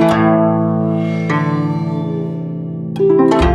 啊。